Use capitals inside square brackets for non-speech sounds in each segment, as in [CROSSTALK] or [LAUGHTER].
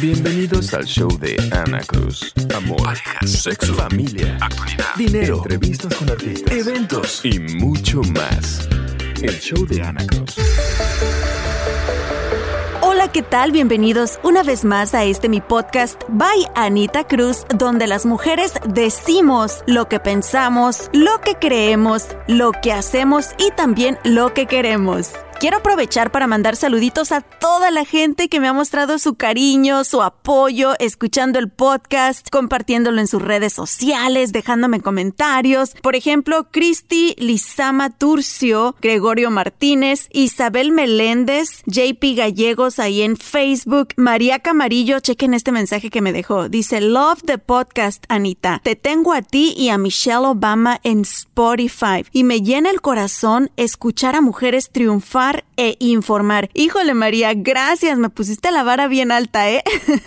Bienvenidos al show de Ana Cruz. Amor, Parejas, sexo, familia, actualidad, dinero, entrevistas con artistas, eventos y mucho más. El show de Ana Cruz. Hola, ¿qué tal? Bienvenidos una vez más a este mi podcast by Anita Cruz, donde las mujeres decimos lo que pensamos, lo que creemos, lo que hacemos y también lo que queremos. Quiero aprovechar para mandar saluditos a toda la gente que me ha mostrado su cariño, su apoyo, escuchando el podcast, compartiéndolo en sus redes sociales, dejándome comentarios. Por ejemplo, Cristi Lizama Turcio, Gregorio Martínez, Isabel Meléndez, JP Gallegos ahí en Facebook, María Camarillo, chequen este mensaje que me dejó. Dice, love the podcast, Anita. Te tengo a ti y a Michelle Obama en Spotify. Y me llena el corazón escuchar a mujeres triunfar e informar. Híjole María, gracias, me pusiste la vara bien alta, ¿eh?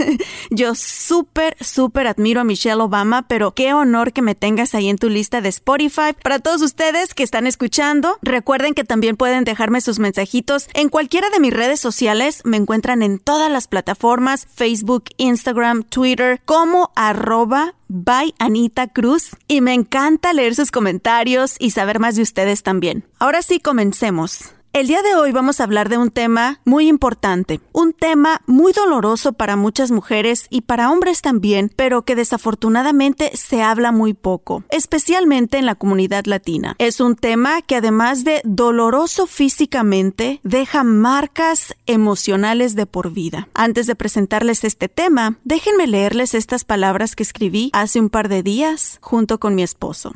[LAUGHS] Yo súper, súper admiro a Michelle Obama, pero qué honor que me tengas ahí en tu lista de Spotify. Para todos ustedes que están escuchando, recuerden que también pueden dejarme sus mensajitos en cualquiera de mis redes sociales. Me encuentran en todas las plataformas, Facebook, Instagram, Twitter, como arroba by Anita Cruz y me encanta leer sus comentarios y saber más de ustedes también. Ahora sí, comencemos. El día de hoy vamos a hablar de un tema muy importante, un tema muy doloroso para muchas mujeres y para hombres también, pero que desafortunadamente se habla muy poco, especialmente en la comunidad latina. Es un tema que además de doloroso físicamente, deja marcas emocionales de por vida. Antes de presentarles este tema, déjenme leerles estas palabras que escribí hace un par de días junto con mi esposo.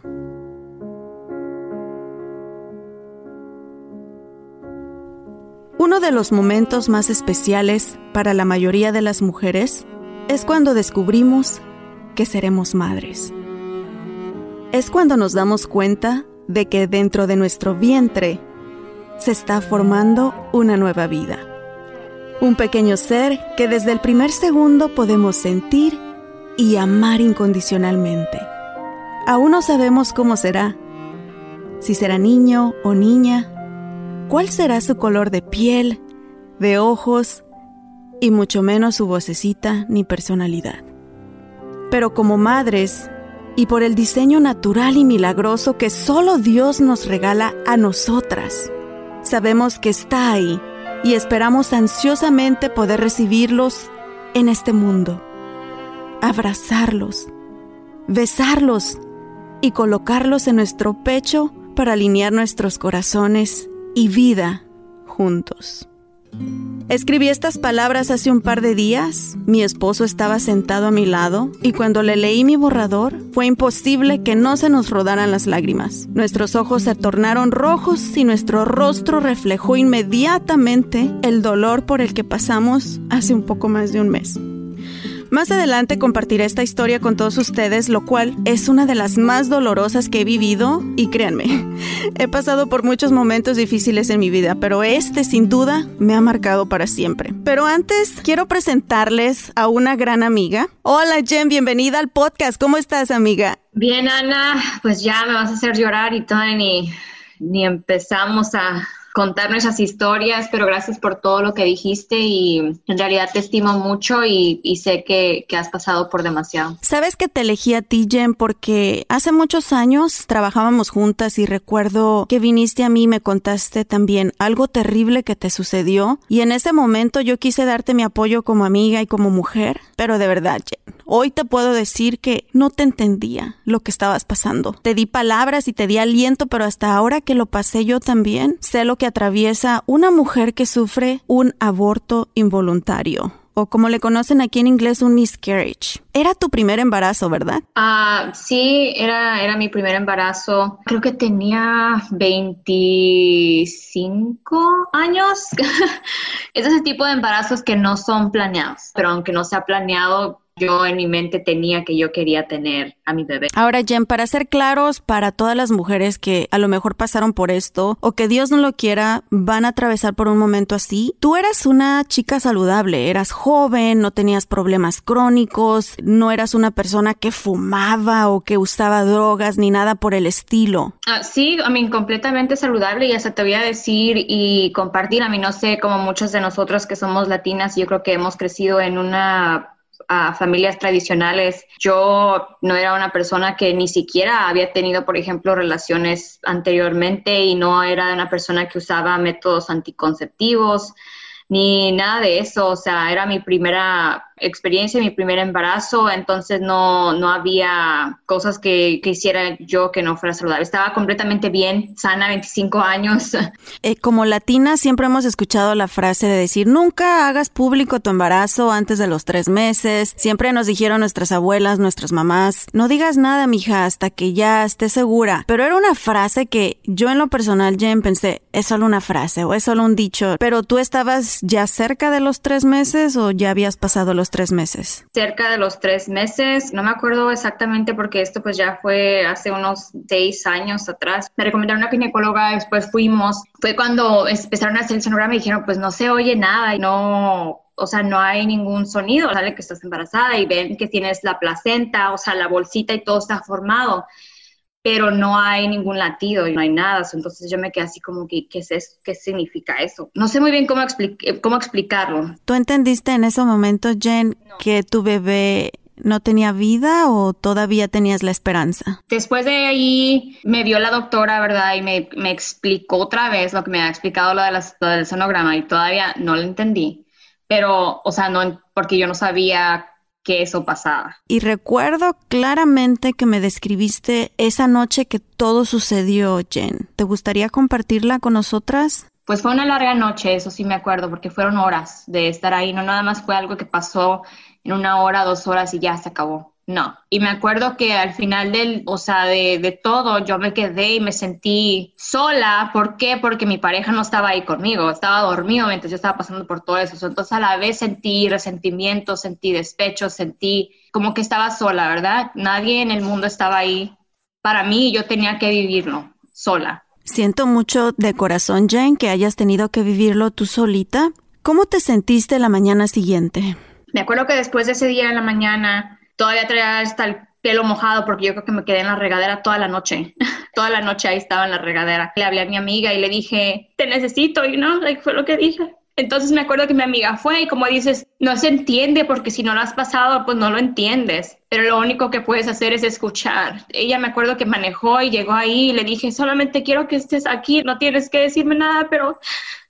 Uno de los momentos más especiales para la mayoría de las mujeres es cuando descubrimos que seremos madres. Es cuando nos damos cuenta de que dentro de nuestro vientre se está formando una nueva vida. Un pequeño ser que desde el primer segundo podemos sentir y amar incondicionalmente. Aún no sabemos cómo será, si será niño o niña, cuál será su color de piel, de ojos y mucho menos su vocecita ni personalidad. Pero como madres, y por el diseño natural y milagroso que solo Dios nos regala a nosotras, sabemos que está ahí y esperamos ansiosamente poder recibirlos en este mundo, abrazarlos, besarlos y colocarlos en nuestro pecho para alinear nuestros corazones y vida juntos. Escribí estas palabras hace un par de días. Mi esposo estaba sentado a mi lado y cuando le leí mi borrador fue imposible que no se nos rodaran las lágrimas. Nuestros ojos se tornaron rojos y nuestro rostro reflejó inmediatamente el dolor por el que pasamos hace un poco más de un mes. Más adelante compartiré esta historia con todos ustedes, lo cual es una de las más dolorosas que he vivido y créanme, [LAUGHS] he pasado por muchos momentos difíciles en mi vida, pero este sin duda me ha marcado para siempre. Pero antes quiero presentarles a una gran amiga. Hola Jen, bienvenida al podcast. ¿Cómo estás amiga? Bien Ana, pues ya me vas a hacer llorar y ni, ni empezamos a, contarnos esas historias, pero gracias por todo lo que dijiste y en realidad te estimo mucho y, sé que, que, has pasado por demasiado. Sabes que te elegí a ti, Jen, porque hace muchos años trabajábamos juntas y recuerdo que viniste a mí y me contaste también algo terrible que te sucedió y en ese momento yo quise darte mi apoyo como amiga y como mujer, pero de verdad, Jen, hoy te puedo decir que no te entendía lo que estabas pasando. Te di palabras y te di aliento, pero hasta ahora que lo pasé yo también, sé lo que atraviesa una mujer que sufre un aborto involuntario o como le conocen aquí en inglés, un miscarriage. Era tu primer embarazo, ¿verdad? Ah, sí, era, era mi primer embarazo. Creo que tenía 25 años. [LAUGHS] es ese tipo de embarazos que no son planeados, pero aunque no sea planeado, yo en mi mente tenía que yo quería tener a mi bebé. Ahora, Jen, para ser claros, para todas las mujeres que a lo mejor pasaron por esto o que Dios no lo quiera, van a atravesar por un momento así, tú eras una chica saludable, eras joven, no tenías problemas crónicos, no eras una persona que fumaba o que usaba drogas ni nada por el estilo. Ah, sí, a mí completamente saludable y hasta te voy a decir y compartir, a mí no sé, como muchos de nosotros que somos latinas, yo creo que hemos crecido en una a familias tradicionales. Yo no era una persona que ni siquiera había tenido, por ejemplo, relaciones anteriormente y no era una persona que usaba métodos anticonceptivos ni nada de eso. O sea, era mi primera experiencia, mi primer embarazo, entonces no, no había cosas que, que, hiciera yo que no fuera saludable. Estaba completamente bien, sana, 25 años. [LAUGHS] Eh, como latina siempre hemos escuchado la frase de decir, nunca hagas público tu embarazo antes de los tres meses. Siempre nos dijeron nuestras abuelas, nuestras mamás, no digas nada, mija, hasta que ya estés segura. Pero era una frase que yo en lo personal, Jen, pensé, es solo una frase o es solo un dicho. Pero tú estabas ya cerca de los tres meses o ya habías pasado los tres meses? Cerca de los tres meses, no me acuerdo exactamente porque esto pues ya fue hace unos seis años atrás. Me recomendaron una ginecóloga, después fuimos, fue cuando empezaron a hacer el sonograma y dijeron pues no se oye nada y no o sea, no hay ningún sonido, sale que estás embarazada y ven que tienes la placenta, o sea, la bolsita y todo está formado pero no hay ningún latido y no hay nada. Entonces yo me quedé así como que, ¿qué, es ¿qué significa eso? No sé muy bien cómo, cómo explicarlo. ¿Tú entendiste en ese momento, Jen, que tu bebé no tenía vida o todavía tenías la esperanza? Después de ahí me vio la doctora, ¿verdad? Y me, me explicó otra vez lo que me ha explicado lo, de lo del sonograma y todavía no lo entendí. Pero, o sea, no, porque yo no sabía que eso pasaba. Y recuerdo claramente que me describiste esa noche que todo sucedió, Jen. ¿Te gustaría compartirla con nosotras? Pues fue una larga noche, eso sí me acuerdo, porque fueron horas de estar ahí, no nada más fue algo que pasó en una hora, dos horas y ya se acabó. No. Y me acuerdo que al final del, o sea, de, de, todo, yo me quedé y me sentí sola. ¿Por qué? Porque mi pareja no estaba ahí conmigo, estaba dormido mientras yo estaba pasando por todo eso. Entonces a la vez sentí resentimiento, sentí despecho, sentí como que estaba sola, ¿verdad? Nadie en el mundo estaba ahí para mí y yo tenía que vivirlo sola. Siento mucho de corazón, Jane, que hayas tenido que vivirlo tú solita. ¿Cómo te sentiste la mañana siguiente? Me acuerdo que después de ese día en la mañana todavía traía hasta el pelo mojado porque yo creo que me quedé en la regadera toda la noche. [LAUGHS] toda la noche ahí estaba en la regadera. Le hablé a mi amiga y le dije, te necesito, y no, like, fue lo que dije. Entonces me acuerdo que mi amiga fue y como dices, no se entiende porque si no lo has pasado, pues no lo entiendes. Pero lo único que puedes hacer es escuchar. Ella me acuerdo que manejó y llegó ahí y le dije, solamente quiero que estés aquí, no tienes que decirme nada, pero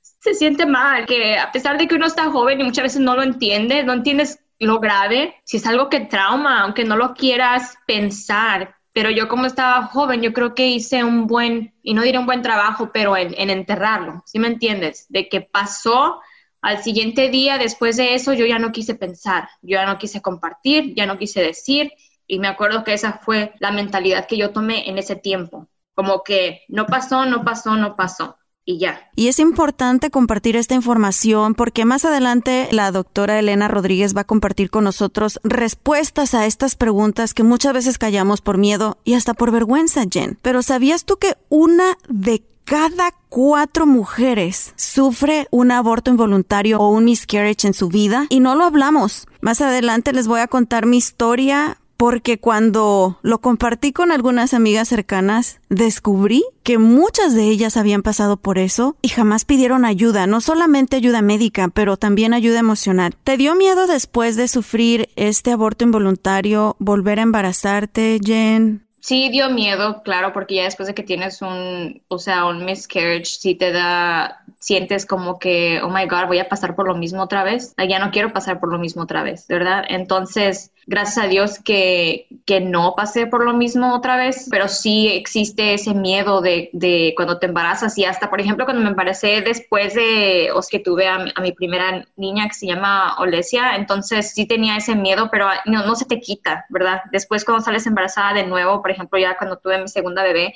se siente mal, que a pesar de que uno está joven y muchas veces no lo entiende, no entiendes lo grave, si es algo que trauma, aunque no lo quieras pensar. Pero yo como estaba joven, yo creo que hice un buen, y no diré un buen trabajo, pero en, en enterrarlo, ¿sí me entiendes? De que pasó al siguiente día, después de eso, yo ya no quise pensar, yo ya no quise compartir, ya no quise decir, y me acuerdo que esa fue la mentalidad que yo tomé en ese tiempo, como que no pasó, no pasó, no pasó y ya. Y es importante compartir esta información porque más adelante la doctora Elena Rodríguez va a compartir con nosotros respuestas a estas preguntas que muchas veces callamos por miedo y hasta por vergüenza, Jen. Pero ¿sabías tú que una de cada cuatro mujeres sufre un aborto involuntario o un miscarriage en su vida y no lo hablamos. Más adelante les voy a contar mi historia porque cuando lo compartí con algunas amigas cercanas, descubrí que muchas de ellas habían pasado por eso y jamás pidieron ayuda, no solamente ayuda médica, pero también ayuda emocional. ¿Te dio miedo después de sufrir este aborto involuntario volver a embarazarte, Jen? Sí, dio miedo, claro, porque ya después de que tienes un, o sea, un miscarriage, sí te da, sientes como que, oh my God, voy a pasar por lo mismo otra vez. Ya no quiero pasar por lo mismo otra vez, ¿verdad? Entonces, gracias a Dios que, que no pasé por lo mismo otra vez, pero sí existe ese miedo de, de cuando te embarazas y hasta, por ejemplo, cuando me embaracé después de, o que tuve a, mi primera niña que se llama Olesia, entonces sí tenía ese miedo, pero no, no se te quita, ¿verdad? Después cuando sales embarazada de nuevo, por ejemplo, ya cuando tuve mi segunda bebé,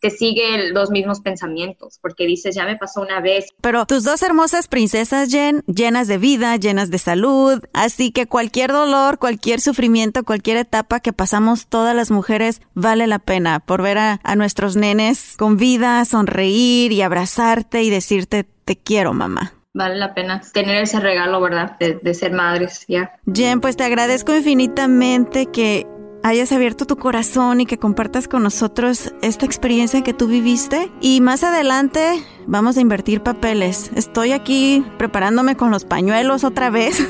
te sigue los mismos pensamientos, porque dices, ya me pasó una vez. Pero tus dos hermosas princesas, Jen, llenas de vida, llenas de salud, así que cualquier dolor, cualquier sufrimiento, cualquier etapa que pasamos todas las mujeres vale la pena por ver a, nuestros nenes con vida, sonreír y abrazarte y decirte, te quiero, mamá vale la pena tener ese regalo, ¿verdad? De, ser madres, ya. Jen, pues te agradezco infinitamente que hayas abierto tu corazón y que compartas con nosotros esta experiencia que tú viviste. Y más adelante vamos a invertir papeles. Estoy aquí preparándome con los pañuelos otra vez.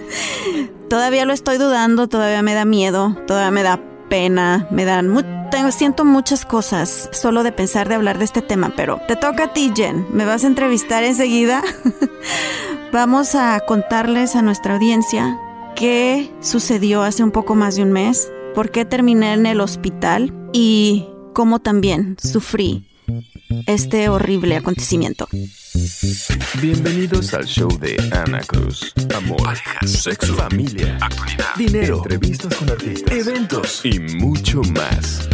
[LAUGHS] todavía lo estoy dudando, todavía me da miedo, todavía me da pena, me dan... Tengo, siento muchas cosas solo de pensar de hablar de este tema, pero te toca a ti, Jen. Me vas a entrevistar enseguida. [LAUGHS] Vamos a contarles a nuestra audiencia qué sucedió hace un poco más de un mes, por qué terminé en el hospital y cómo también sufrí este horrible acontecimiento. Bienvenidos al show de Ana Cruz. Amor, sexo, familia, actualidad, dinero, entrevistas con artistas, eventos y mucho más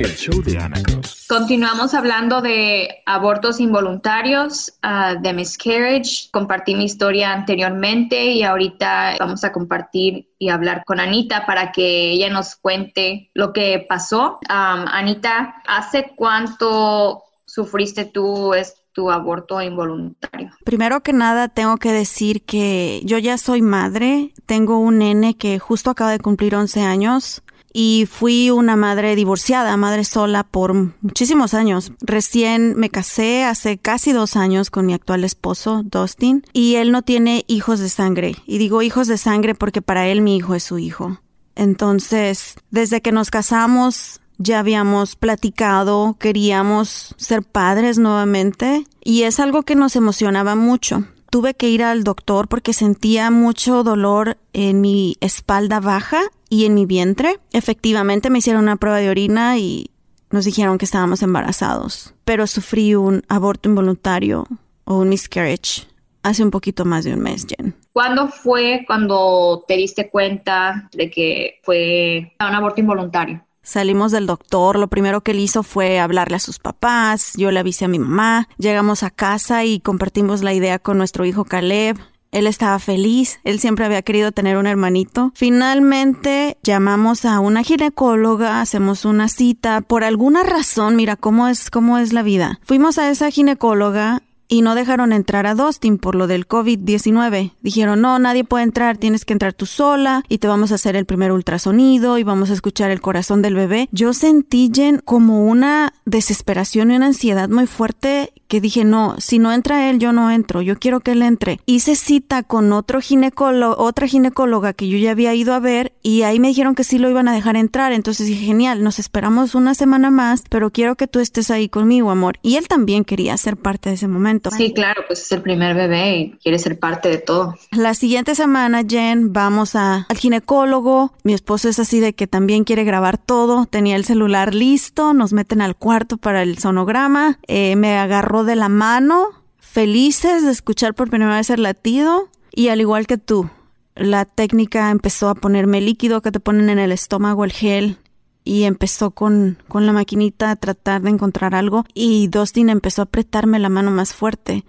el show de Ana Cruz. Continuamos hablando de abortos involuntarios, ah, de miscarriage. Compartí mi historia anteriormente y ahorita vamos a compartir y hablar con Anita para que ella nos cuente lo que pasó. Anita, ¿hace cuánto sufriste tú tu aborto involuntario? Primero que nada, tengo que decir que yo ya soy madre. Tengo un nene que justo acaba de cumplir 11 años y fui una madre divorciada, madre sola por muchísimos años. Recién me casé hace casi dos años con mi actual esposo, Dustin, y él no tiene hijos de sangre. Y digo hijos de sangre porque para él mi hijo es su hijo. Entonces, desde que nos casamos, ya habíamos platicado, queríamos ser padres nuevamente y es algo que nos emocionaba mucho tuve que ir al doctor porque sentía mucho dolor en mi espalda baja y en mi vientre. Efectivamente me hicieron una prueba de orina y nos dijeron que estábamos embarazados, pero sufrí un aborto involuntario o un miscarriage hace un poquito más de un mes, Jen. ¿Cuándo fue cuando te diste cuenta de que fue un aborto involuntario? Salimos del doctor, lo primero que él hizo fue hablarle a sus papás, yo le avisé a mi mamá, llegamos a casa y compartimos la idea con nuestro hijo Caleb. Él estaba feliz, él siempre había querido tener un hermanito. Finalmente llamamos a una ginecóloga, hacemos una cita. Por alguna razón, mira cómo es, cómo es la vida. Fuimos a esa ginecóloga y no dejaron entrar a Dustin por lo del COVID-19. Dijeron, no, nadie puede entrar, tienes que entrar tú sola y te vamos a hacer el primer ultrasonido y vamos a escuchar el corazón del bebé. Yo sentí, como una desesperación y una ansiedad muy fuerte que dije, no, si no entra él, yo no entro, yo quiero que él entre. Hice cita con otro ginecólogo, otra ginecóloga que yo ya había ido a ver y ahí me dijeron que sí lo iban a dejar entrar. Entonces dije, genial, nos esperamos una semana más, pero quiero que tú estés ahí conmigo, amor. Y él también quería ser parte de ese momento. Sí, claro, pues es el primer bebé y quiere ser parte de todo. La siguiente semana, Jen, vamos a, al ginecólogo. Mi esposo es así de que también quiere grabar todo. Tenía el celular listo, nos meten al cuarto para el sonograma. Eh, me agarró de la mano, felices de escuchar por primera vez el latido y al igual que tú, la técnica empezó a ponerme líquido que te ponen en el estómago, el gel, y empezó con, con la maquinita a tratar de encontrar algo y Dustin empezó a apretarme la mano más fuerte,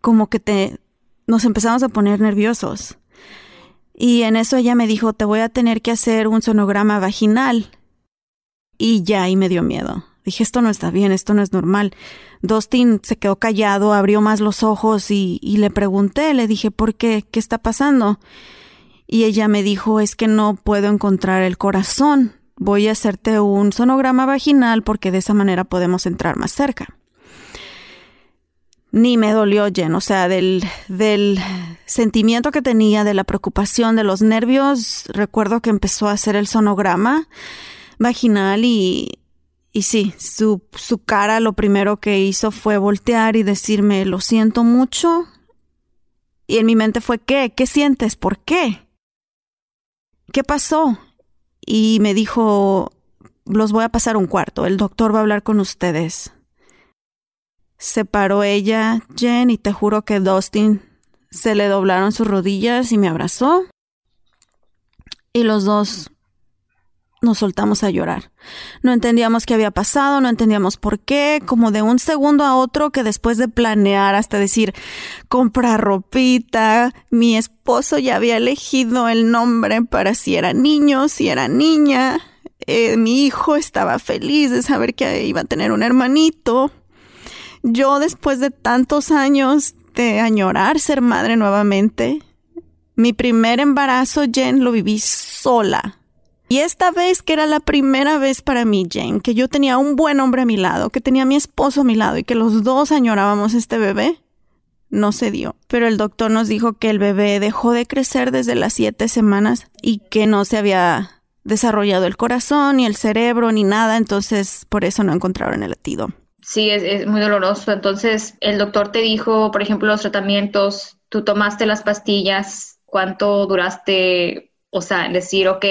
como que te nos empezamos a poner nerviosos. Y en eso ella me dijo, te voy a tener que hacer un sonograma vaginal. Y ya ahí me dio miedo. Dije, esto no está bien, esto no es normal. Dustin se quedó callado, abrió más los ojos y, le pregunté, le dije, ¿por qué? ¿Qué está pasando? y ella me dijo, es que no puedo encontrar el corazón. Voy a hacerte un sonograma vaginal porque de esa manera podemos entrar más cerca. Ni me dolió, Jen, o sea, del, del sentimiento que tenía, de la preocupación, de los nervios, recuerdo que empezó a hacer el sonograma vaginal y, y sí, su, su cara lo primero que hizo fue voltear y decirme, lo siento mucho. Y en mi mente fue, ¿qué? ¿Qué sientes? ¿Por qué? ¿Qué pasó? Y me dijo, los voy a pasar un cuarto, el doctor va a hablar con ustedes. Se paró ella, Jen, y te juro que Dustin se le doblaron sus rodillas y me abrazó. Y los dos nos soltamos a llorar. No entendíamos qué había pasado, no entendíamos por qué, como de un segundo a otro que después de planear hasta decir comprar ropita, mi esposo ya había elegido el nombre para si era niño, si era niña, eh, mi hijo estaba feliz de saber que iba a tener un hermanito. Yo después de tantos años de añorar ser madre nuevamente, mi primer embarazo, Jen, lo viví sola y esta vez, que era la primera vez para mí, Jane, que yo tenía un buen hombre a mi lado, que tenía a mi esposo a mi lado y que los dos añorábamos este bebé, no se dio. Pero el doctor nos dijo que el bebé dejó de crecer desde las siete semanas y que no se había desarrollado el corazón, ni el cerebro, ni nada, entonces por eso no encontraron el latido. Sí, es, es muy doloroso. Entonces, el doctor te dijo, por ejemplo, los tratamientos, tú tomaste las pastillas, ¿cuánto duraste o sea, decir, ok,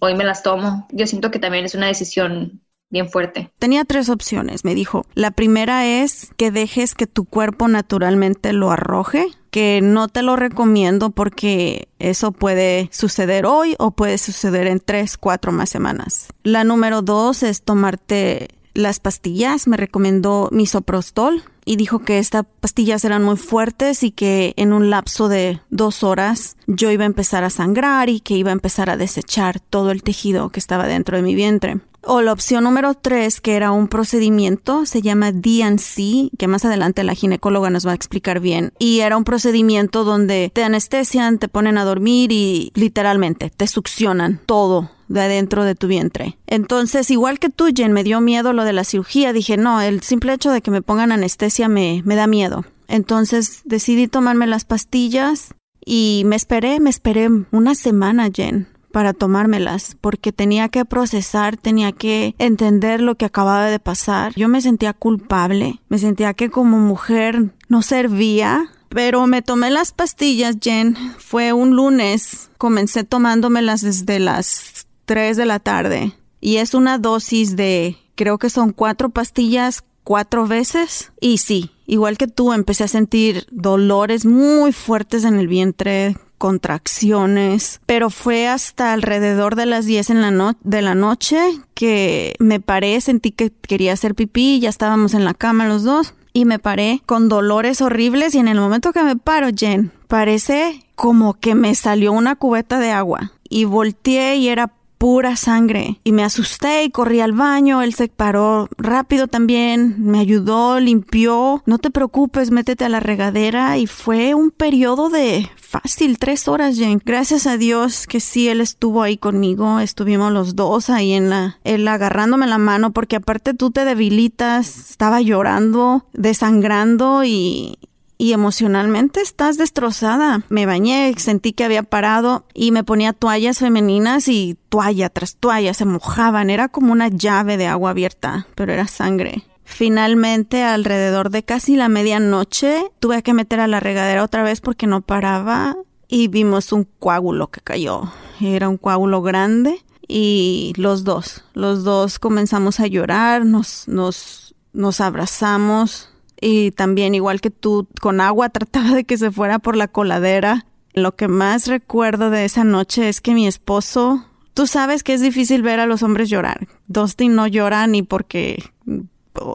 hoy me las tomo, yo siento que también es una decisión bien fuerte. Tenía tres opciones, me dijo. La primera es que dejes que tu cuerpo naturalmente lo arroje, que no te lo recomiendo porque eso puede suceder hoy o puede suceder en tres, cuatro más semanas. La número dos es tomarte las pastillas, me recomendó misoprostol y dijo que estas pastillas eran muy fuertes y que en un lapso de dos horas yo iba a empezar a sangrar y que iba a empezar a desechar todo el tejido que estaba dentro de mi vientre. O la opción número tres, que era un procedimiento, se llama DNC, que más adelante la ginecóloga nos va a explicar bien. Y era un procedimiento donde te anestesian, te ponen a dormir y literalmente te succionan todo de adentro de tu vientre. Entonces, igual que tú, Jen, me dio miedo lo de la cirugía. Dije, no, el simple hecho de que me pongan anestesia me, me da miedo. Entonces decidí tomarme las pastillas y me esperé, me esperé una semana, Jen para tomármelas, porque tenía que procesar, tenía que entender lo que acababa de pasar. Yo me sentía culpable, me sentía que como mujer no servía, pero me tomé las pastillas, Jen. Fue un lunes, comencé tomándomelas desde las 3 de la tarde. Y es una dosis de, creo que son cuatro pastillas cuatro veces. Y sí, igual que tú, empecé a sentir dolores muy fuertes en el vientre, contracciones, pero fue hasta alrededor de las 10 en la de la noche que me paré, sentí que quería hacer pipí, ya estábamos en la cama los dos y me paré con dolores horribles. Y en el momento que me paro, Jen, parece como que me salió una cubeta de agua. Y volteé y era pura sangre. Y me asusté y corrí al baño. Él se paró rápido también, me ayudó, limpió. No te preocupes, métete a la regadera. Y fue un periodo de fácil, tres horas, Jane. Gracias a Dios que sí, él estuvo ahí conmigo. Estuvimos los dos ahí en la, él agarrándome la mano, porque aparte tú te debilitas. Estaba llorando, desangrando y, y emocionalmente estás destrozada. Me bañé, sentí que había parado y me ponía toallas femeninas y toalla tras toalla se mojaban. Era como una llave de agua abierta, pero era sangre. Finalmente, alrededor de casi la medianoche, tuve que meter a la regadera otra vez porque no paraba y vimos un coágulo que cayó. Era un coágulo grande y los dos, los dos comenzamos a llorar, nos, nos, nos abrazamos, y también igual que tú con agua [LAUGHS] trataba de que se fuera por la coladera. Lo que más recuerdo de esa noche es que mi esposo, tú sabes que es difícil ver a los hombres llorar. Dustin no llora ni porque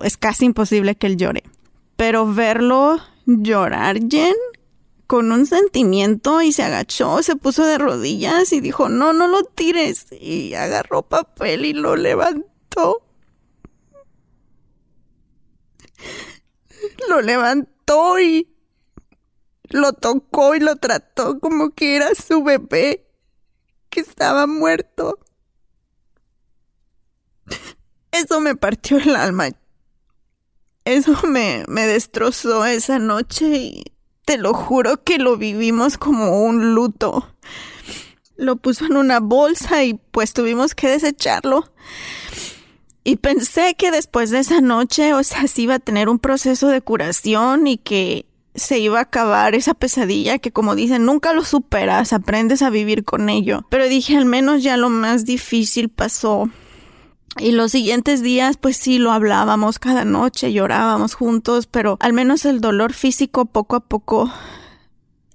es casi imposible que él llore. Pero verlo llorar, Jen, con un sentimiento y se agachó, se puso de rodillas y dijo, no, no lo tires. Y agarró papel y lo levantó lo levantó y lo tocó y lo trató como que era su bebé. que estaba muerto. Eso me partió el alma. Eso me, me destrozó esa noche y te lo juro que lo vivimos como un luto. Lo puso en una bolsa y pues tuvimos que desecharlo. Y pensé que después de esa noche, o sea, sí iba a tener un proceso de curación y que se iba a acabar esa pesadilla que como dicen, nunca lo superas, aprendes a vivir con ello. Pero dije, al menos ya lo más difícil pasó. Y los siguientes días, pues sí, lo hablábamos cada noche, llorábamos juntos, pero al menos el dolor físico poco a poco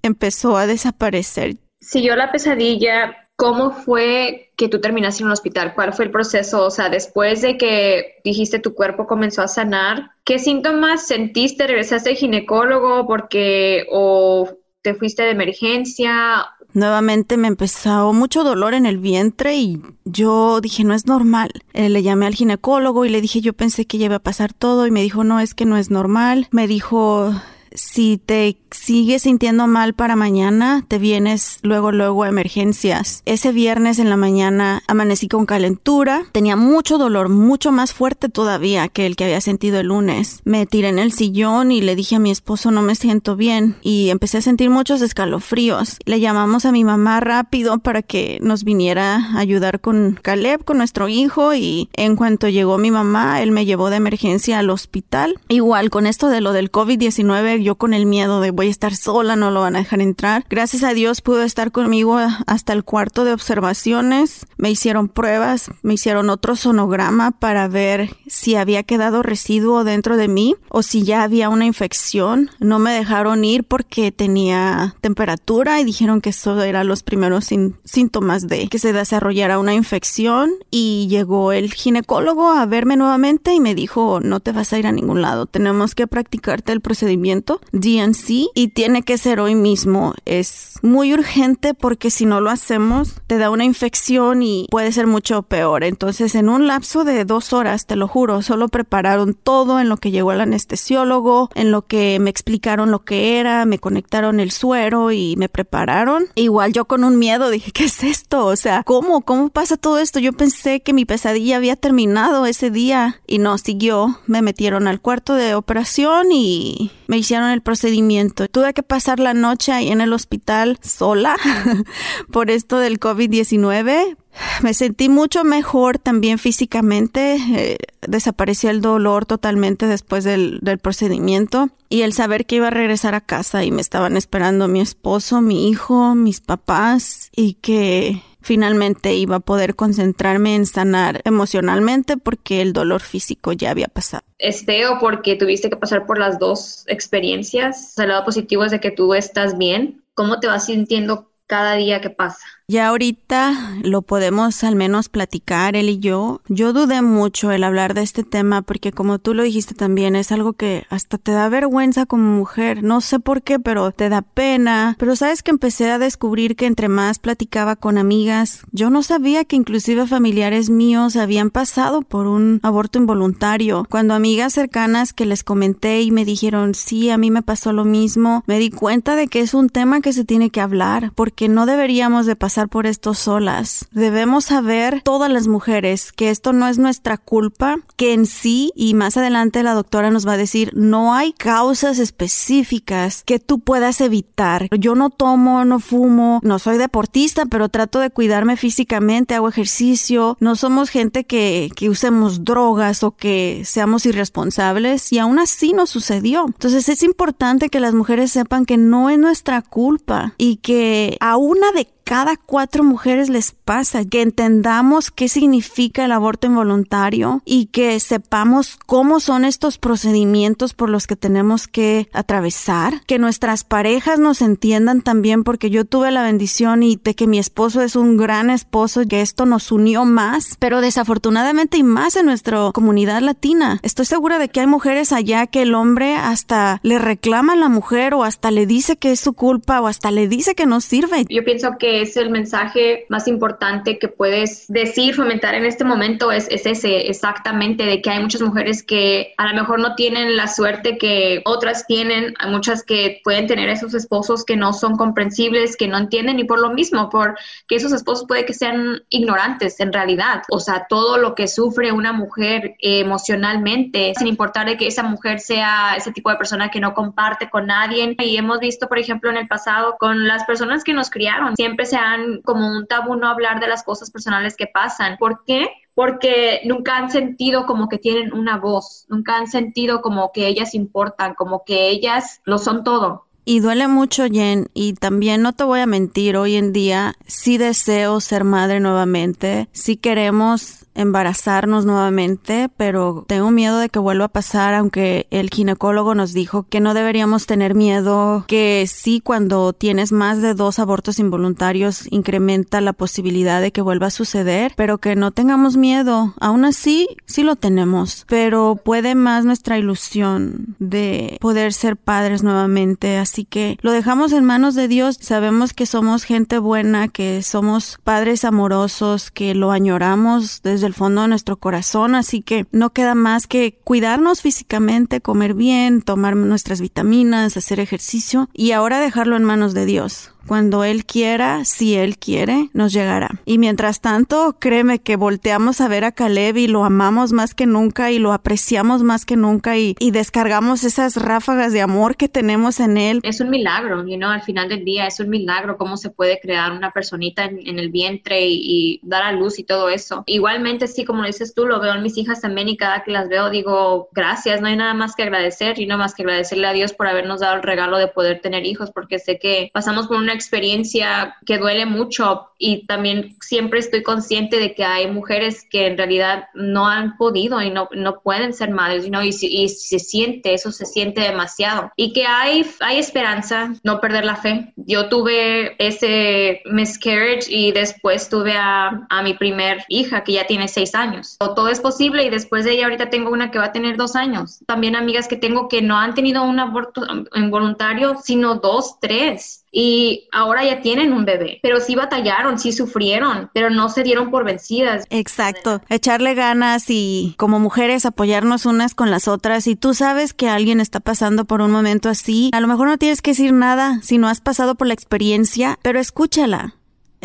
empezó a desaparecer. Siguió la pesadilla. ¿Cómo fue que tú terminaste en un hospital? ¿Cuál fue el proceso? O sea, después de que dijiste tu cuerpo comenzó a sanar, ¿qué síntomas sentiste? ¿Regresaste al ginecólogo porque o te fuiste de emergencia Nuevamente me empezó mucho dolor en el vientre y yo dije, no es normal. Eh, le llamé al ginecólogo y le dije, yo pensé que ya iba a pasar todo y me dijo, no, es que no es normal. Me dijo, si te sigues sintiendo mal para mañana, te vienes luego, luego a emergencias. Ese viernes en la mañana amanecí con calentura, tenía mucho dolor, mucho más fuerte todavía que el que había sentido el lunes. Me tiré en el sillón y le dije a mi esposo no me siento bien y empecé a sentir muchos escalofríos. Le llamamos a mi mamá rápido para que nos viniera a ayudar con Caleb, con nuestro hijo y en cuanto llegó mi mamá, él me llevó de emergencia al hospital. Igual con esto de lo del COVID-19, yo con el miedo de voy a estar sola, no lo van a dejar entrar. Gracias a Dios pudo estar conmigo hasta el cuarto de observaciones. Me hicieron pruebas, me hicieron otro sonograma para ver si había quedado residuo dentro de mí o si ya había una infección. No me dejaron ir porque tenía temperatura y dijeron que eso eran los primeros síntomas de que se desarrollara una infección y llegó el ginecólogo a verme nuevamente y me dijo no te vas a ir a ningún lado, tenemos que practicarte el procedimiento DNC y tiene que ser hoy mismo. Es muy urgente porque si no lo hacemos te da una infección y puede ser mucho peor. Entonces en un lapso de dos horas, te lo juro, solo prepararon todo en lo que llegó el anestesiólogo, en lo que me explicaron lo que era, me conectaron el suero y me prepararon. Igual yo con un miedo dije, ¿qué es esto? O sea, ¿cómo? ¿Cómo pasa todo esto? Yo pensé que mi pesadilla había terminado ese día y no siguió. Me metieron al cuarto de operación y me hicieron el procedimiento. Tuve que pasar la noche ahí en el hospital sola [LAUGHS] por esto del COVID-19. Me sentí mucho mejor también físicamente. Eh, desapareció el dolor totalmente después del, del procedimiento. Y el saber que iba a regresar a casa y me estaban esperando mi esposo, mi hijo, mis papás y que finalmente iba a poder concentrarme en sanar emocionalmente porque el dolor físico ya había pasado. Es feo porque tuviste que pasar por las dos experiencias. El lado positivo es de que tú estás bien. ¿Cómo te vas sintiendo cada día que pasa? Ya ahorita lo podemos al menos platicar él y yo. Yo dudé mucho el hablar de este tema porque como tú lo dijiste también es algo que hasta te da vergüenza como mujer. No sé por qué, pero te da pena. Pero sabes que empecé a descubrir que entre más platicaba con amigas, yo no sabía que inclusive familiares míos habían pasado por un aborto involuntario. Cuando amigas cercanas que les comenté y me dijeron, sí, a mí me pasó lo mismo, me di cuenta de que es un tema que se tiene que hablar porque no deberíamos de pasar por esto solas. Debemos saber todas las mujeres que esto no es nuestra culpa, que en sí, y más adelante la doctora nos va a decir, no hay causas específicas que tú puedas evitar. Yo no tomo, no fumo, no soy deportista, pero trato de cuidarme físicamente, hago ejercicio, no somos gente que, que usemos drogas o que seamos irresponsables y aún así nos sucedió. Entonces es importante que las mujeres sepan que no es nuestra culpa y que a una de cada cuatro mujeres les pasa, que entendamos qué significa el aborto involuntario y que sepamos cómo son estos procedimientos por los que tenemos que atravesar, que nuestras parejas nos entiendan también porque yo tuve la bendición y de que mi esposo es un gran esposo que esto nos unió más, pero desafortunadamente y más en nuestra comunidad latina. Estoy segura de que hay mujeres allá que el hombre hasta le reclama a la mujer o hasta le dice que es su culpa o hasta le dice que no sirve. Yo pienso que es el mensaje más importante que puedes decir, fomentar en este momento es, es ese, exactamente, de que hay muchas mujeres que a lo mejor no tienen la suerte que otras tienen, hay muchas que pueden tener esos esposos que no son comprensibles, que no entienden y por lo mismo, por que esos esposos puede que sean ignorantes en realidad, o sea, todo lo que sufre una mujer emocionalmente, sin importar de que esa mujer sea ese tipo de persona que no comparte con nadie. Y hemos visto, por ejemplo, en el pasado con las personas que nos criaron, siempre se han como un tabú no hablar de las cosas personales que pasan. ¿Por qué? porque nunca han sentido como que tienen una voz, nunca han sentido como que ellas importan, como que ellas lo son todo. Y duele mucho, Jen, y también no te voy a mentir, hoy en día sí deseo ser madre nuevamente, sí queremos embarazarnos nuevamente, pero tengo miedo de que vuelva a pasar, aunque el ginecólogo nos dijo que no deberíamos tener miedo, que sí cuando tienes más de dos abortos involuntarios incrementa la posibilidad de que vuelva a suceder, pero que no tengamos miedo. Aún así, sí lo tenemos, pero puede más nuestra ilusión de poder ser padres nuevamente, así que lo dejamos en manos de Dios. Sabemos que somos gente buena, que somos padres amorosos, que lo añoramos desde el fondo de nuestro corazón, así que no queda más que cuidarnos físicamente, comer bien, tomar nuestras vitaminas, hacer ejercicio y ahora dejarlo en manos de Dios. Cuando Él quiera, si Él quiere, nos llegará. Y mientras tanto, créeme que volteamos a ver a Caleb y lo amamos más que nunca y lo apreciamos más que nunca y, descargamos esas ráfagas de amor que tenemos en Él. Es un milagro, you know, al final del día es un milagro cómo se puede crear una personita en, el vientre y, dar a luz y todo eso. Igualmente, sí, como dices tú, lo veo en mis hijas también y cada que las veo digo, gracias, no hay nada más que agradecer y no más que agradecerle a Dios por habernos dado el regalo de poder tener hijos porque sé que pasamos por una experiencia que duele mucho y también siempre estoy consciente de que hay mujeres que en realidad no han podido y no, no pueden ser madres, ¿no? y, y se siente, eso se siente demasiado. Y que hay, hay esperanza, no perder la fe. Yo tuve ese miscarriage y después tuve a, a mi primer hija que ya tiene seis años. Todo es posible y después de ella ahorita tengo una que va a tener dos años. También amigas que tengo que no han tenido un aborto involuntario, sino dos, tres y ahora ya tienen un bebé, pero sí batallaron, sí sufrieron, pero no se dieron por vencidas. Exacto, echarle ganas y como mujeres apoyarnos unas con las otras y tú sabes que alguien está pasando por un momento así, a lo mejor no tienes que decir nada si no has pasado por la experiencia, pero escúchala.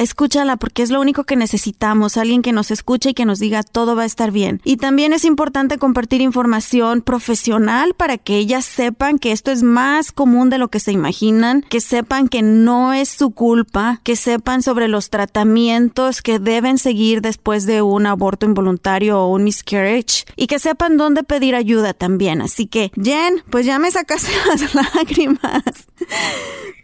Escúchala porque es lo único que necesitamos, alguien que nos escuche y que nos diga todo va a estar bien. Y también es importante compartir información profesional para que ellas sepan que esto es más común de lo que se imaginan, que sepan que no es su culpa, que sepan sobre los tratamientos que deben seguir después de un aborto involuntario o un miscarriage y que sepan dónde pedir ayuda también. Así que, Jen, pues ya me sacaste [LAUGHS] las lágrimas.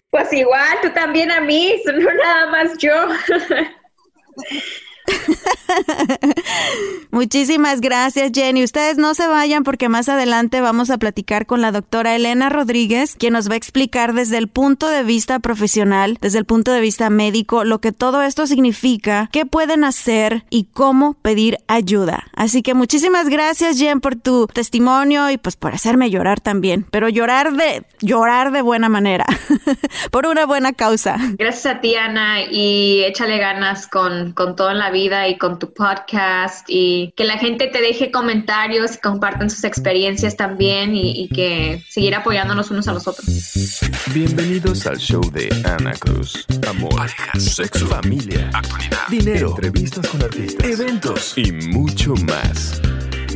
Pues igual, tú también a mí, no nada más yo. [LAUGHS] [LAUGHS] Muchísimas gracias, Jenny. Ustedes no se vayan porque más adelante vamos a platicar con la doctora Elena Rodríguez, quien nos va a explicar desde el punto de vista profesional, desde el punto de vista médico, lo que todo esto significa, qué pueden hacer y cómo pedir ayuda. Así que muchísimas gracias, Jen, por tu testimonio y pues por hacerme llorar también, pero llorar de llorar de buena manera, [LAUGHS] por una buena causa. Gracias a ti, Ana, y échale ganas con, con todo en la vida y con tu podcast y que la gente te deje comentarios y compartan sus experiencias también y, que seguir apoyándonos unos a los otros. Bienvenidos al show de Ana Cruz. Amor, parejas, sexo, familia, actualidad, dinero, entrevistas con artistas, eventos y mucho más.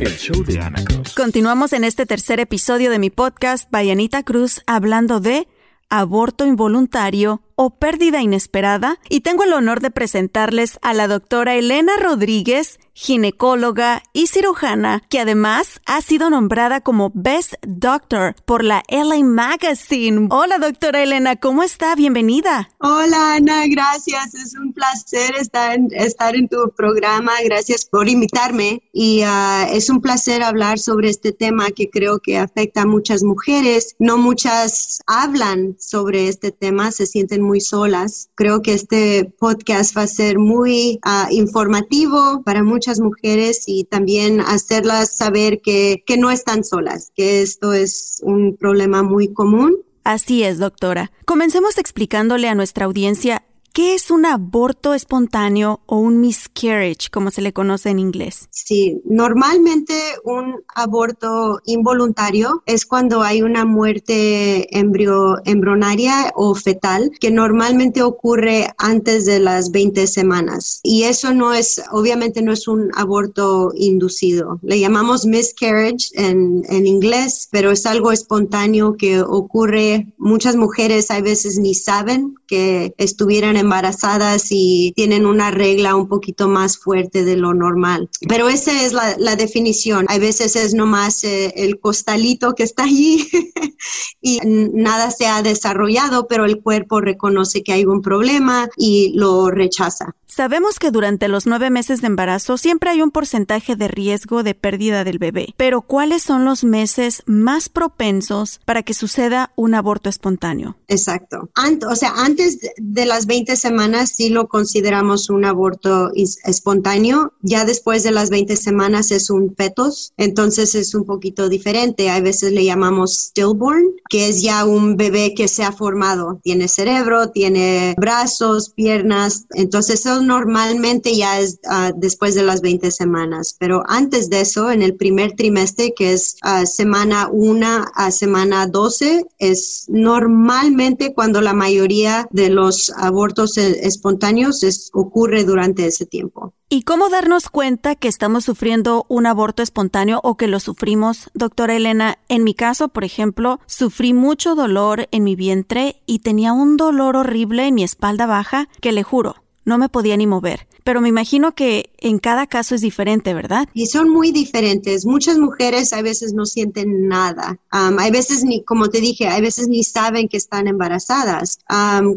El show de Ana Cruz. Continuamos en este tercer episodio de mi podcast, Bayanita Cruz, hablando de aborto involuntario o pérdida inesperada y tengo el honor de presentarles a la doctora Elena Rodríguez, ginecóloga y cirujana, que además ha sido nombrada como Best Doctor por la LA Magazine. Hola doctora Elena, ¿cómo está? Bienvenida. Hola Ana, gracias. Es un placer estar en, estar en tu programa. Gracias por invitarme y ah, es un placer hablar sobre este tema que creo que afecta a muchas mujeres. No muchas hablan sobre este tema, se sienten muy solas. Creo que este podcast va a ser muy ah, informativo para muchas mujeres y también hacerlas saber que, que no están solas, que esto es un problema muy común. Así es, doctora. Comencemos explicándole a nuestra audiencia ¿qué es un aborto espontáneo o un miscarriage, como se le conoce en inglés? Sí, normalmente un aborto involuntario es cuando hay una muerte embrio, embrionaria o fetal que normalmente ocurre antes de las 20 semanas. Y eso no es, obviamente no es un aborto inducido. Le llamamos miscarriage en, en inglés, pero es algo espontáneo que ocurre. Muchas mujeres a veces ni saben que estuvieran embarazadas y tienen una regla un poquito más fuerte de lo normal. Pero esa es la, definición. A veces es nomás eh, el costalito que está allí [LAUGHS] y nada se ha desarrollado, pero el cuerpo reconoce que hay un problema y lo rechaza. Sabemos que durante los nueve meses de embarazo siempre hay un porcentaje de riesgo de pérdida del bebé, pero ¿cuáles son los meses más propensos para que suceda un aborto espontáneo? Exacto. o sea, antes de las 20 semanas sí lo consideramos un aborto espontáneo. Ya después de las 20 semanas es un fetos, entonces es un poquito diferente. A veces le llamamos stillborn, que es ya un bebé que se ha formado. Tiene cerebro, tiene brazos, piernas. Entonces eso normalmente ya es uh, después de las 20 semanas. Pero antes de eso, en el primer trimestre, que es uh, semana 1 a semana 12, es normalmente cuando la mayoría de los abortos eh, espontáneos es, ocurre durante ese tiempo. ¿Y cómo darnos cuenta que estamos sufriendo un aborto espontáneo o que lo sufrimos, doctora Elena? En mi caso, por ejemplo, sufrí mucho dolor en mi vientre y tenía un dolor horrible en mi espalda baja que le juro, no me podía ni mover pero me imagino que en cada caso es diferente, ¿verdad? Y son muy diferentes. Muchas mujeres a veces no sienten nada. hay veces ni, como te dije, hay veces ni saben que están embarazadas.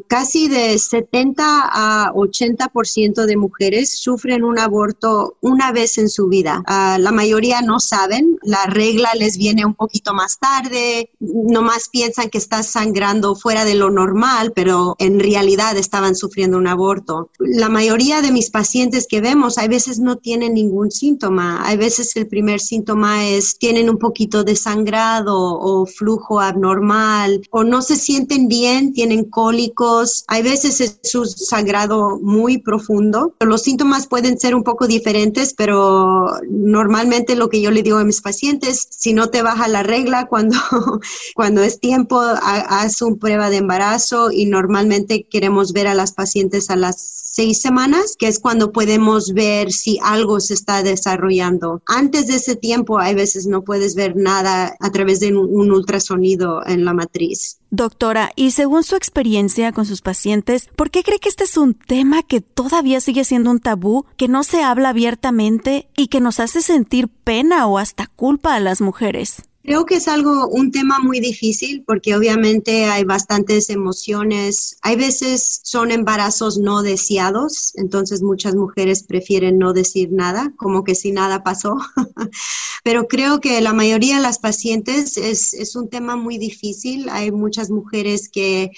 casi de 70 a 80% de mujeres sufren un aborto una vez en su vida. Ah, la mayoría no saben. La regla les viene un poquito más tarde. Nomás piensan que estás sangrando fuera de lo normal, pero en realidad estaban sufriendo un aborto. La mayoría de mis pacientes que vemos a veces no tienen ningún síntoma. A veces el primer síntoma es tienen un poquito de sangrado o flujo abnormal o no se sienten bien, tienen cólicos. Hay veces es un sangrado muy profundo. Los síntomas pueden ser un poco diferentes, pero normalmente lo que yo le digo a mis pacientes, si no te baja la regla cuando, [LAUGHS] cuando es tiempo, haz una prueba de embarazo y normalmente queremos ver a las pacientes a las seis semanas, que es cuando podemos ver si algo se está desarrollando. Antes de ese tiempo, hay veces no puedes ver nada a través de un, ultrasonido en la matriz. Doctora, y según su experiencia con sus pacientes, ¿por qué cree que este es un tema que todavía sigue siendo un tabú, que no se habla abiertamente y que nos hace sentir pena o hasta culpa a las mujeres? Creo que es algo, un tema muy difícil porque obviamente hay bastantes emociones. Hay veces son embarazos no deseados, entonces muchas mujeres prefieren no decir nada, como que si nada pasó. [LAUGHS] Pero creo que la mayoría de las pacientes es, es un tema muy difícil. Hay muchas mujeres que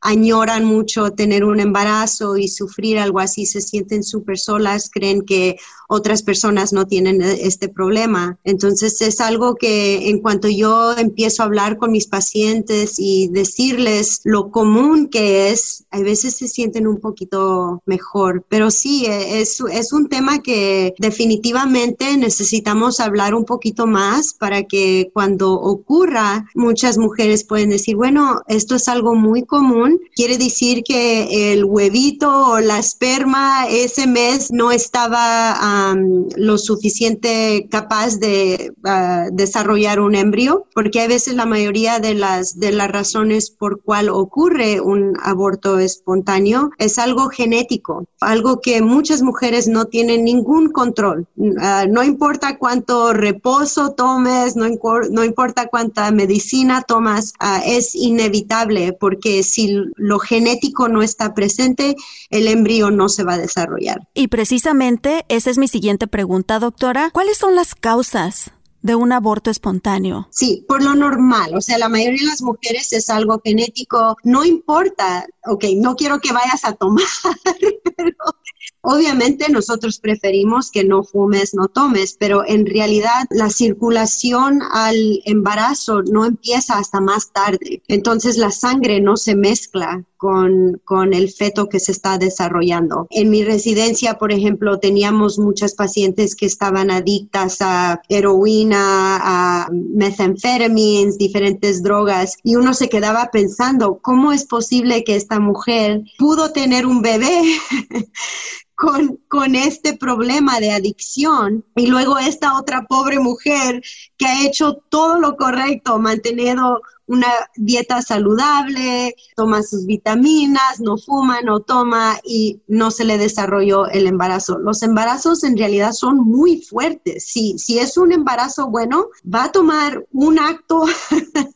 añoran mucho tener un embarazo y sufrir algo así, se sienten súper solas, creen que otras personas no tienen e, este problema. Entonces es algo que en cuanto yo empiezo a hablar con mis pacientes y decirles lo común que es, a veces se sienten un poquito mejor. Pero sí, e, es, es un tema que definitivamente necesitamos hablar un poquito más para que cuando ocurra, muchas mujeres pueden decir, bueno, esto es algo muy común. Quiere decir que el huevito o la esperma ese mes no estaba lo suficiente capaz de ah, desarrollar un embrión, porque a veces la mayoría de las, de las razones por cual ocurre un aborto espontáneo es algo genético, algo que muchas mujeres no tienen ningún control. Ah, no importa cuánto reposo tomes, no, no importa cuánta medicina tomas, ah, es inevitable porque si lo genético no está presente, el embrión no se va a desarrollar. Y precisamente ese es mi siguiente pregunta, doctora. ¿Cuáles son las causas de un aborto espontáneo? Sí, por lo normal, o sea, la mayoría de las mujeres es algo genético, no importa, ok, no quiero que vayas a tomar, [LAUGHS] pero obviamente nosotros preferimos que no fumes, no tomes, pero en realidad la circulación al embarazo no empieza hasta más tarde, entonces la sangre no se mezcla con, con, el feto que se está desarrollando. En mi residencia, por ejemplo, teníamos muchas pacientes que estaban adictas a heroína, a methamphetamines, diferentes drogas, y uno se quedaba pensando, ¿cómo es posible que esta mujer pudo tener un bebé [LAUGHS] con, con, este problema de adicción y luego esta otra pobre mujer que ha hecho todo lo correcto, mantenido una dieta saludable, toma sus vitaminas, no fuma, no toma y no se le desarrolló el embarazo. Los embarazos en realidad son muy fuertes. Si, si es un embarazo bueno, va a tomar un acto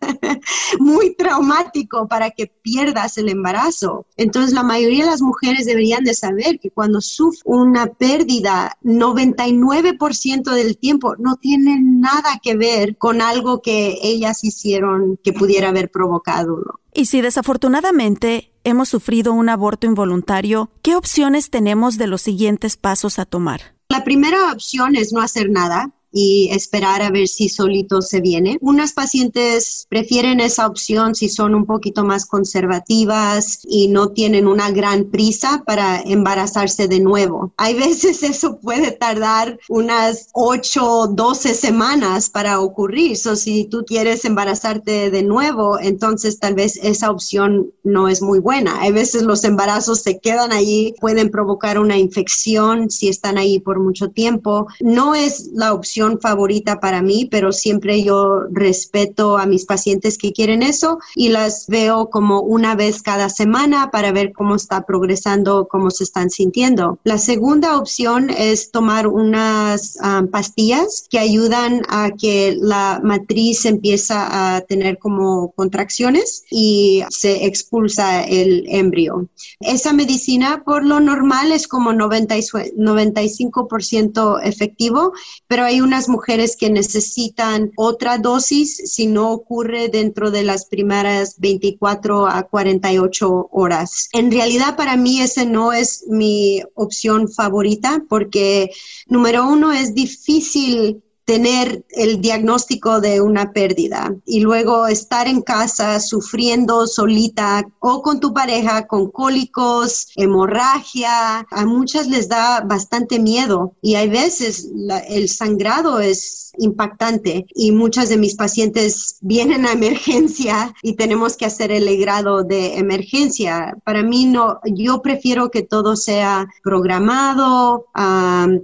[LAUGHS] muy traumático para que pierdas el embarazo. Entonces la mayoría de las mujeres deberían de saber que cuando sufren una pérdida, 99% del tiempo no tiene nada que ver con algo que ellas hicieron que pudiera haber provocado. Y si desafortunadamente hemos sufrido un aborto involuntario, ¿qué opciones tenemos de los siguientes pasos a tomar? La primera opción es no hacer nada y esperar a ver si solito se viene. Unas pacientes prefieren esa opción si son un poquito más conservativas y no tienen una gran prisa para embarazarse de nuevo. Hay veces [LAUGHS] eso puede tardar unas 8 12 semanas para ocurrir. So, si tú quieres embarazarte de nuevo, entonces tal vez esa opción no es muy buena. Hay veces los embarazos se quedan allí, pueden provocar una infección si están ahí por mucho tiempo. No es la opción favorita para mí, pero siempre yo respeto a mis pacientes que quieren eso y las veo como una vez cada semana para ver cómo está progresando, cómo se están sintiendo. La segunda opción es tomar unas um, pastillas que ayudan a que la matriz empieza a tener como contracciones y se expulsa el embrión. Esa medicina por lo normal es como 90 95% efectivo, pero hay un unas mujeres que necesitan otra dosis si no ocurre dentro de las primeras 24 a 48 horas. En realidad para mí ese no es mi opción favorita porque número uno es difícil tener el diagnóstico de una pérdida y luego estar en casa sufriendo solita o con tu pareja con cólicos, hemorragia, a muchas les da bastante miedo y hay veces el sangrado es impactante y muchas de mis pacientes vienen a emergencia y tenemos que hacer el grado de emergencia. Para mí no, yo prefiero que todo sea programado,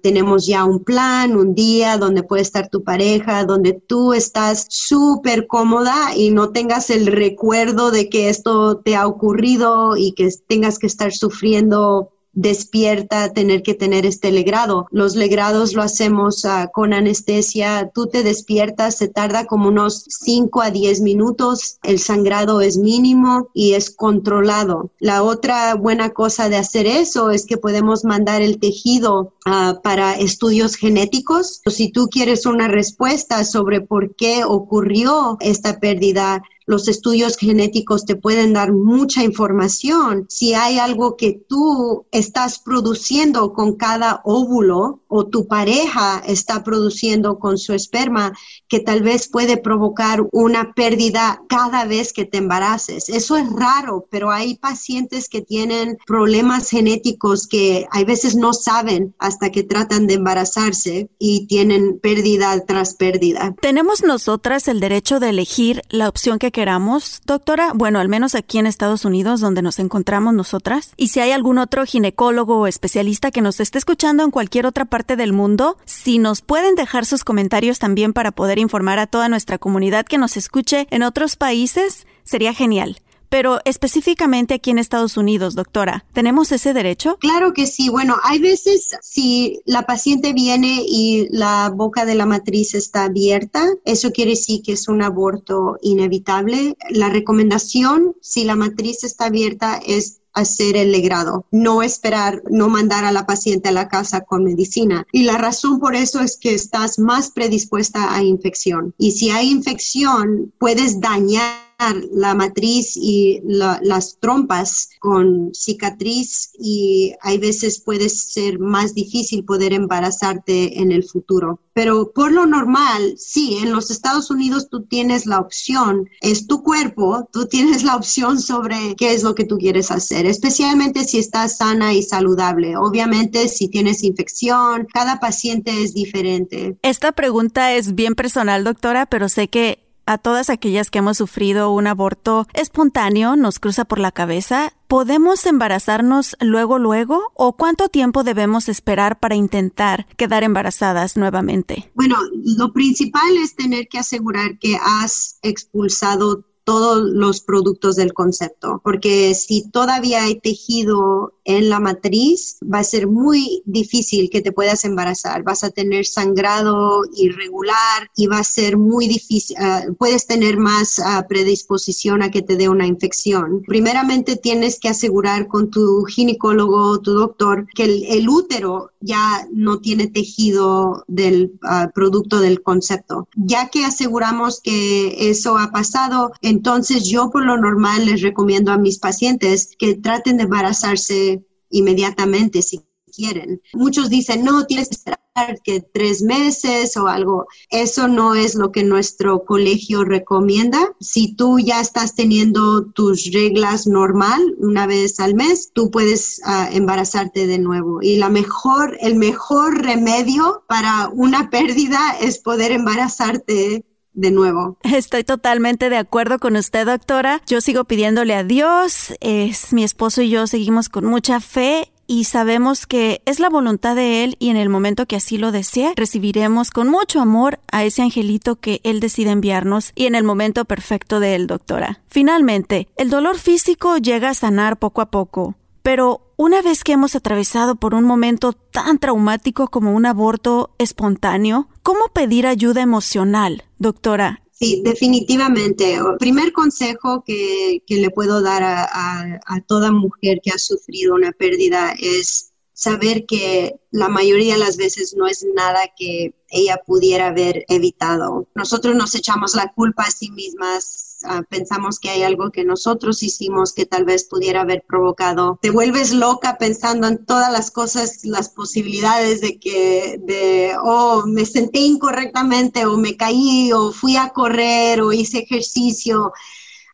tenemos ya un plan, un día donde puede estar tu pareja, donde tú estás súper cómoda y no tengas el recuerdo de que esto te ha ocurrido y que tengas que estar sufriendo despierta tener que tener este legrado. Los legrados lo hacemos ah, con anestesia, tú te despiertas, se tarda como unos 5 a 10 minutos, el sangrado es mínimo y es controlado. La otra buena cosa de hacer eso es que podemos mandar el tejido ah, para estudios genéticos. Si tú quieres una respuesta sobre por qué ocurrió esta pérdida, los estudios genéticos te pueden dar mucha información. Si hay algo que tú estás produciendo con cada óvulo o tu pareja está produciendo con su esperma, que tal vez puede provocar una pérdida cada vez que te embaraces. Eso es raro, pero hay pacientes que tienen problemas genéticos que hay veces no saben hasta que tratan de embarazarse y tienen pérdida tras pérdida. ¿Tenemos nosotras el derecho de elegir la opción que queramos, doctora? Bueno, al menos aquí en Estados Unidos, donde nos encontramos nosotras. Y si hay algún otro ginecólogo o especialista que nos esté escuchando en cualquier otra parte del mundo, si nos pueden dejar sus comentarios también para poder informar a toda nuestra comunidad que nos escuche en otros países, sería genial. Pero específicamente aquí en Estados Unidos, doctora, ¿tenemos ese derecho? Claro que sí. Bueno, hay veces si la paciente viene y la boca de la matriz está abierta, eso quiere decir que es un aborto inevitable. La recomendación, si la matriz está abierta, es hacer el legrado, no esperar, no mandar a la paciente a la casa con medicina. Y la razón por eso es que estás más predispuesta a infección. Y si hay infección, puedes dañar la matriz y las trompas con cicatriz y hay veces puede ser más difícil poder embarazarte en el futuro. Pero por lo normal, sí, en los Estados Unidos tú tienes la opción, es tu cuerpo, tú tienes la opción sobre qué es lo que tú quieres hacer, especialmente si estás sana y saludable. Obviamente, si tienes infección, cada paciente es diferente. Esta pregunta es bien personal, doctora, pero sé que a todas aquellas que hemos sufrido un aborto espontáneo nos cruza por la cabeza, ¿podemos embarazarnos luego luego o cuánto tiempo debemos esperar para intentar quedar embarazadas nuevamente? Bueno, lo principal es tener que asegurar que has expulsado todos los productos del concepto, porque si todavía hay tejido en la matriz, va a ser muy difícil que te puedas embarazar. Vas a tener sangrado irregular y va a ser muy difícil, ah, puedes tener más ah, predisposición a que te dé una infección. Primeramente tienes que asegurar con tu ginecólogo, tu doctor, que el, útero ya no tiene tejido del ah, producto del concepto. Ya que aseguramos que eso ha pasado, entonces yo por lo normal les recomiendo a mis pacientes que traten de embarazarse inmediatamente si quieren. Muchos dicen, no, tienes que esperar que tres meses o algo. Eso no es lo que nuestro colegio recomienda. Si tú ya estás teniendo tus reglas normal una vez al mes, tú puedes ah, embarazarte de nuevo. Y la mejor, el mejor remedio para una [LAUGHS] pérdida es poder embarazarte de nuevo. Estoy totalmente de acuerdo con usted, doctora. Yo sigo pidiéndole a Dios. Es mi esposo y yo seguimos con mucha fe y sabemos que es la voluntad de Él y en el momento que así lo desee, recibiremos con mucho amor a ese angelito que Él decide enviarnos y en el momento perfecto de Él, doctora. Finalmente, el dolor físico llega a sanar poco a poco, pero una vez que hemos atravesado por un momento tan traumático como un aborto espontáneo, ¿cómo pedir ayuda emocional, doctora? Sí, definitivamente. El primer consejo que, le puedo dar a, toda mujer que ha sufrido una pérdida es saber que la mayoría de las veces no es nada que ella pudiera haber evitado. Nosotros nos echamos la culpa a sí mismas, ah, pensamos que hay algo que nosotros hicimos que tal vez pudiera haber provocado. Te vuelves loca pensando en todas las cosas, las posibilidades de que, de, oh, me senté incorrectamente o me caí o fui a correr o hice ejercicio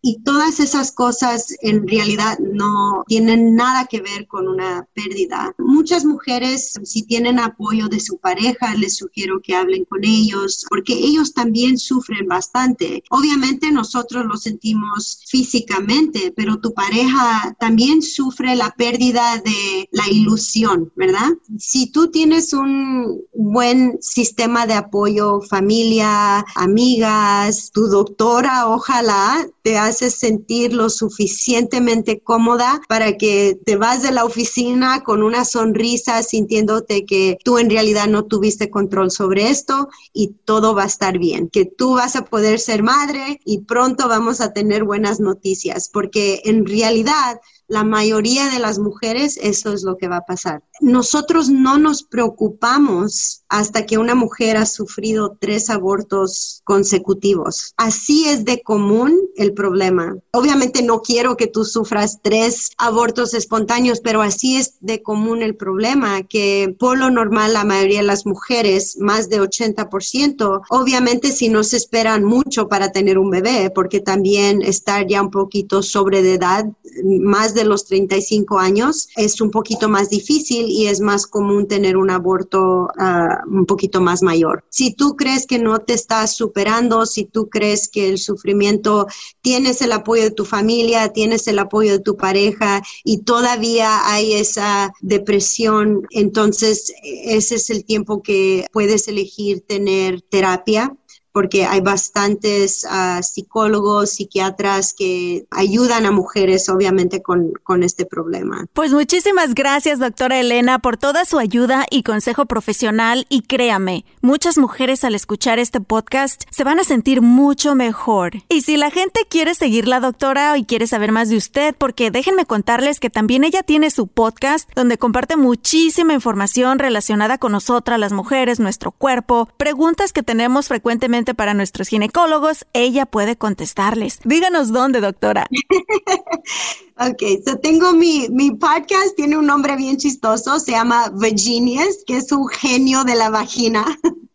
y todas esas cosas en realidad no tienen nada que ver con una pérdida. Muchas mujeres, si tienen apoyo de su pareja, les sugiero que hablen con ellos, porque ellos también sufren bastante. Obviamente nosotros lo sentimos físicamente, pero tu pareja también sufre la pérdida de la ilusión, ¿verdad? Si tú tienes un buen sistema de apoyo, familia, amigas, tu doctora, ojalá te haces sentir lo suficientemente cómoda para que te vas de la oficina con una sonrisa sintiéndote que tú en realidad no tuviste control sobre esto y todo va a estar bien, que tú vas a poder ser madre y pronto vamos a tener buenas noticias, porque en realidad la mayoría de las mujeres eso es lo que va a pasar. Nosotros no nos preocupamos hasta que una mujer ha sufrido tres abortos consecutivos. Así es de común el problema. Obviamente no quiero que tú sufras tres abortos espontáneos, pero así es de común el problema, que por lo normal la mayoría de las mujeres, más de 80%, obviamente si no se esperan mucho para tener un bebé, porque también estar ya un poquito sobre de edad, más de los 35 años es un poquito más difícil y es más común tener un aborto ah, un poquito más mayor. Si tú crees que no te estás superando, si tú crees que el sufrimiento tienes el apoyo de tu familia, tienes el apoyo de tu pareja y todavía hay esa depresión, entonces ese es el tiempo que puedes elegir tener terapia porque hay bastantes ah, psicólogos, psiquiatras que ayudan a mujeres obviamente con, con este problema. Pues muchísimas gracias, doctora Elena, por toda su ayuda y consejo profesional y créame, muchas mujeres al escuchar este podcast se van a sentir mucho mejor. Y si la gente quiere seguir la doctora y quiere saber más de usted, porque déjenme contarles que también ella tiene su podcast donde comparte muchísima información relacionada con nosotras, las mujeres, nuestro cuerpo, preguntas que tenemos frecuentemente para nuestros ginecólogos, ella puede contestarles. Díganos dónde, doctora. [LAUGHS] ok, so tengo mi, mi podcast, tiene un nombre bien chistoso, se llama Virginias, que es un genio de la vagina. [LAUGHS]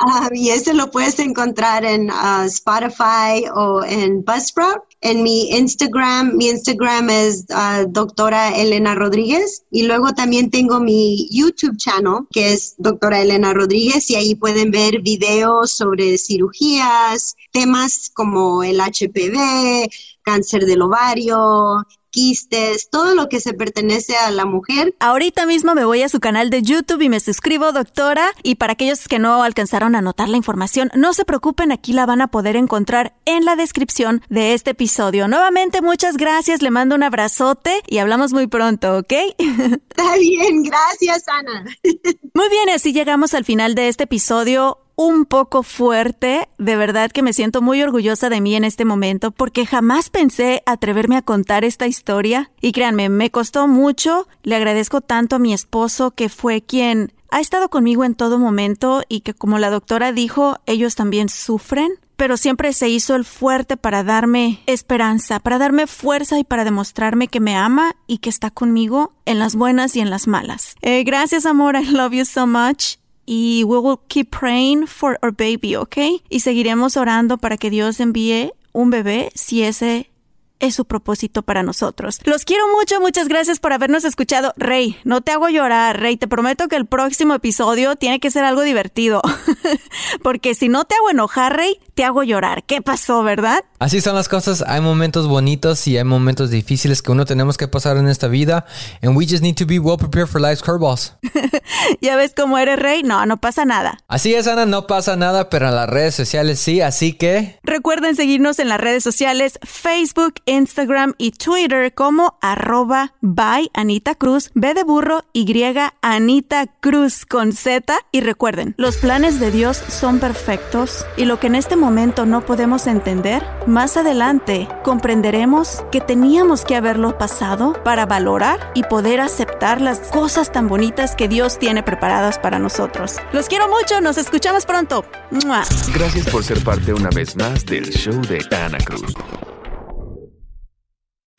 Ah, y ese lo puedes encontrar en ah, Spotify o en Buzzsprout. En mi Instagram, mi Instagram es uh, doctora Elena Rodríguez. Y luego también tengo mi YouTube channel, que es doctora Elena Rodríguez, y ahí pueden ver videos sobre cirugías, temas como el HPV, cáncer del ovario, quistes, todo lo que se pertenece a la mujer. Ahorita mismo me voy a su canal de YouTube y me suscribo, doctora. Y para aquellos que no alcanzaron a anotar la información, no se preocupen, aquí la van a poder encontrar en la descripción de este episodio. Nuevamente, muchas gracias, le mando un abrazote y hablamos muy pronto, ¿ok? [LAUGHS] Está bien, gracias, Ana. [LAUGHS] Muy bien, así llegamos al final de este episodio un poco fuerte. De verdad que me siento muy orgullosa de mí en este momento porque jamás pensé atreverme a contar esta historia. Y créanme, me costó mucho. Le agradezco tanto a mi esposo que fue quien ha estado conmigo en todo momento y que como la doctora dijo, ellos también sufren pero siempre se hizo el fuerte para darme esperanza, para darme fuerza y para demostrarme que me ama y que está conmigo en las buenas y en las malas. Eh, gracias, amor. I love you so much y we will keep praying for our baby, ¿ok? Y seguiremos orando para que Dios envíe un bebé si ese es su propósito para nosotros. Los quiero mucho, muchas gracias por habernos escuchado. Rey, no te hago llorar, Rey, te prometo que el próximo episodio tiene que ser algo divertido. [LAUGHS] Porque si no te hago enojar, Rey, te hago llorar. ¿Qué pasó, verdad? Así son las cosas, hay momentos bonitos y hay momentos difíciles que uno tenemos que pasar en esta vida. And we just need to be well prepared for life's curveballs. [LAUGHS] ¿Ya ves cómo eres, Rey? No, no pasa nada. Así es, Ana, no pasa nada, pero en las redes sociales sí, así que... Recuerden seguirnos en las redes sociales, Facebook, Instagram y Twitter como arroba by Anita Cruz, B de burro, Y Anita Cruz con Z. Y recuerden, los planes de Dios son perfectos y lo que en este momento no podemos entender, más adelante comprenderemos que teníamos que haberlo pasado para valorar y poder aceptar las cosas tan bonitas que Dios tiene preparadas para nosotros. Los quiero mucho, nos escuchamos pronto. Gracias por ser parte una vez más del show de Ana Cruz.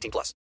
18 plus.